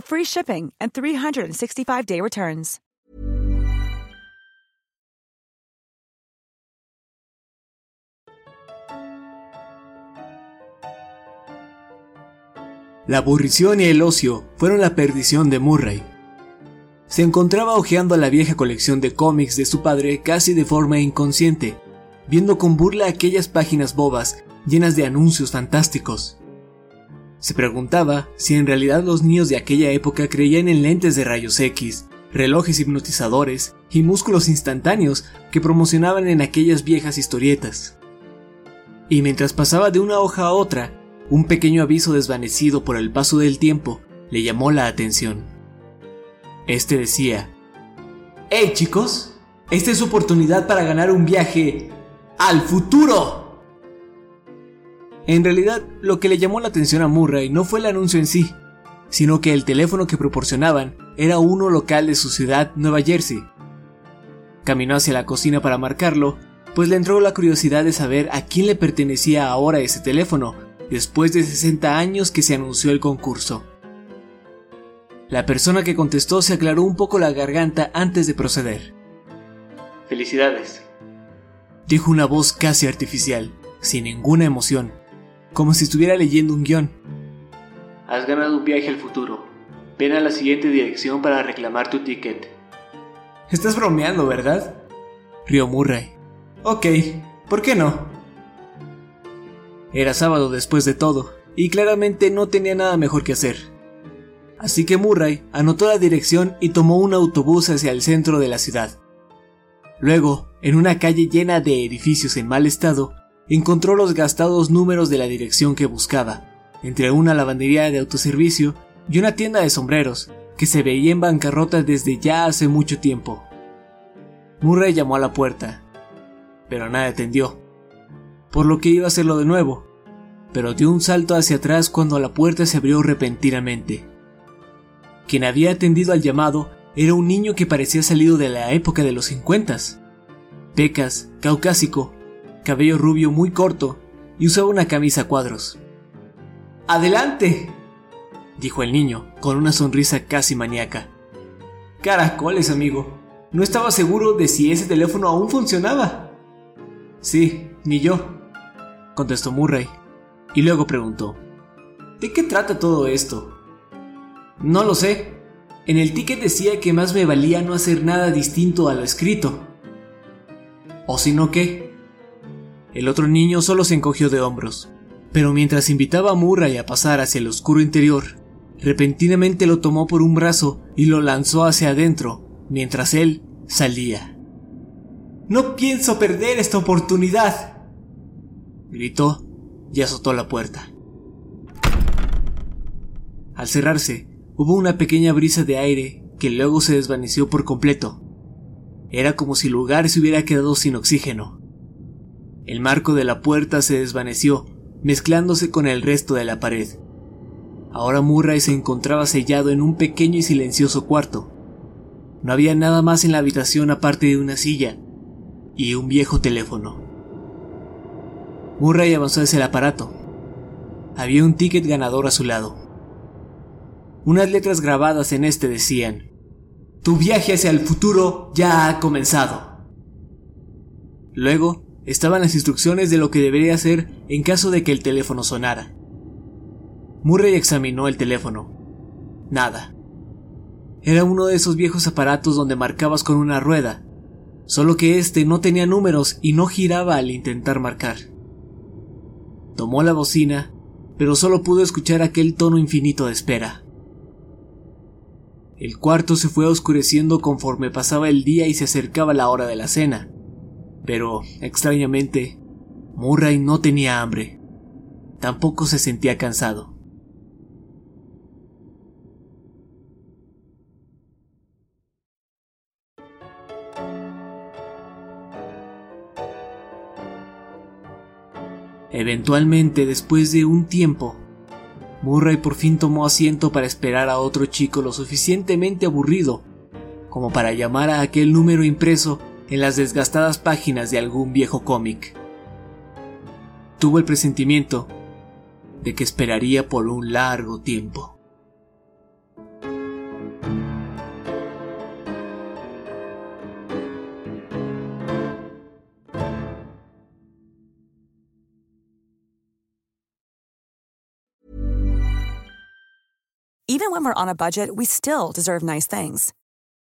free shipping and 365-day returns. La aburrición y el ocio fueron la perdición de Murray. Se encontraba hojeando la vieja colección de cómics de su padre casi de forma inconsciente, viendo con burla aquellas páginas bobas llenas de anuncios fantásticos. Se preguntaba si en realidad los niños de aquella época creían en lentes de rayos X, relojes hipnotizadores y músculos instantáneos que promocionaban en aquellas viejas historietas. Y mientras pasaba de una hoja a otra, un pequeño aviso desvanecido por el paso del tiempo le llamó la atención. Este decía, ¡Hey chicos! Esta es su oportunidad para ganar un viaje al futuro. En realidad, lo que le llamó la atención a Murray no fue el anuncio en sí, sino que el teléfono que proporcionaban era uno local de su ciudad, Nueva Jersey. Caminó hacia la cocina para marcarlo, pues le entró la curiosidad de saber a quién le pertenecía ahora ese teléfono, después de 60 años que se anunció el concurso. La persona que contestó se aclaró un poco la garganta antes de proceder. Felicidades, dijo una voz casi artificial, sin ninguna emoción, como si estuviera leyendo un guion. Has ganado un viaje al futuro. Ven a la siguiente dirección para reclamar tu ticket. Estás bromeando, ¿verdad? Rió Murray. Ok, ¿por qué no? Era sábado después de todo, y claramente no tenía nada mejor que hacer. Así que Murray anotó la dirección y tomó un autobús hacia el centro de la ciudad. Luego, en una calle llena de edificios en mal estado, encontró los gastados números de la dirección que buscaba, entre una lavandería de autoservicio y una tienda de sombreros, que se veía en bancarrota desde ya hace mucho tiempo. Murray llamó a la puerta, pero nadie atendió, por lo que iba a hacerlo de nuevo, pero dio un salto hacia atrás cuando la puerta se abrió repentinamente. Quien había atendido al llamado era un niño que parecía salido de la época de los cincuentas. Pecas, caucásico, cabello rubio muy corto y usaba una camisa a cuadros. ¡Adelante! dijo el niño, con una sonrisa casi maníaca. Caracoles, amigo. No estaba seguro de si ese teléfono aún funcionaba. Sí, ni yo, contestó Murray, y luego preguntó, ¿De qué trata todo esto? No lo sé. En el ticket decía que más me valía no hacer nada distinto a lo escrito. ¿O si no qué? El otro niño solo se encogió de hombros, pero mientras invitaba a Murray a pasar hacia el oscuro interior, repentinamente lo tomó por un brazo y lo lanzó hacia adentro, mientras él salía. No pienso perder esta oportunidad, gritó y azotó la puerta. Al cerrarse, hubo una pequeña brisa de aire que luego se desvaneció por completo. Era como si el lugar se hubiera quedado sin oxígeno. El marco de la puerta se desvaneció, mezclándose con el resto de la pared. Ahora Murray se encontraba sellado en un pequeño y silencioso cuarto. No había nada más en la habitación aparte de una silla y un viejo teléfono. Murray avanzó hacia el aparato. Había un ticket ganador a su lado. Unas letras grabadas en este decían, Tu viaje hacia el futuro ya ha comenzado. Luego estaban las instrucciones de lo que debería hacer en caso de que el teléfono sonara. Murray examinó el teléfono. Nada. Era uno de esos viejos aparatos donde marcabas con una rueda, solo que este no tenía números y no giraba al intentar marcar. Tomó la bocina, pero solo pudo escuchar aquel tono infinito de espera. El cuarto se fue oscureciendo conforme pasaba el día y se acercaba la hora de la cena. Pero, extrañamente, Murray no tenía hambre. Tampoco se sentía cansado. Eventualmente, después de un tiempo, Murray por fin tomó asiento para esperar a otro chico lo suficientemente aburrido como para llamar a aquel número impreso en las desgastadas páginas de algún viejo cómic. Tuvo el presentimiento de que esperaría por un largo tiempo. Even when we're on a budget, we still deserve nice things.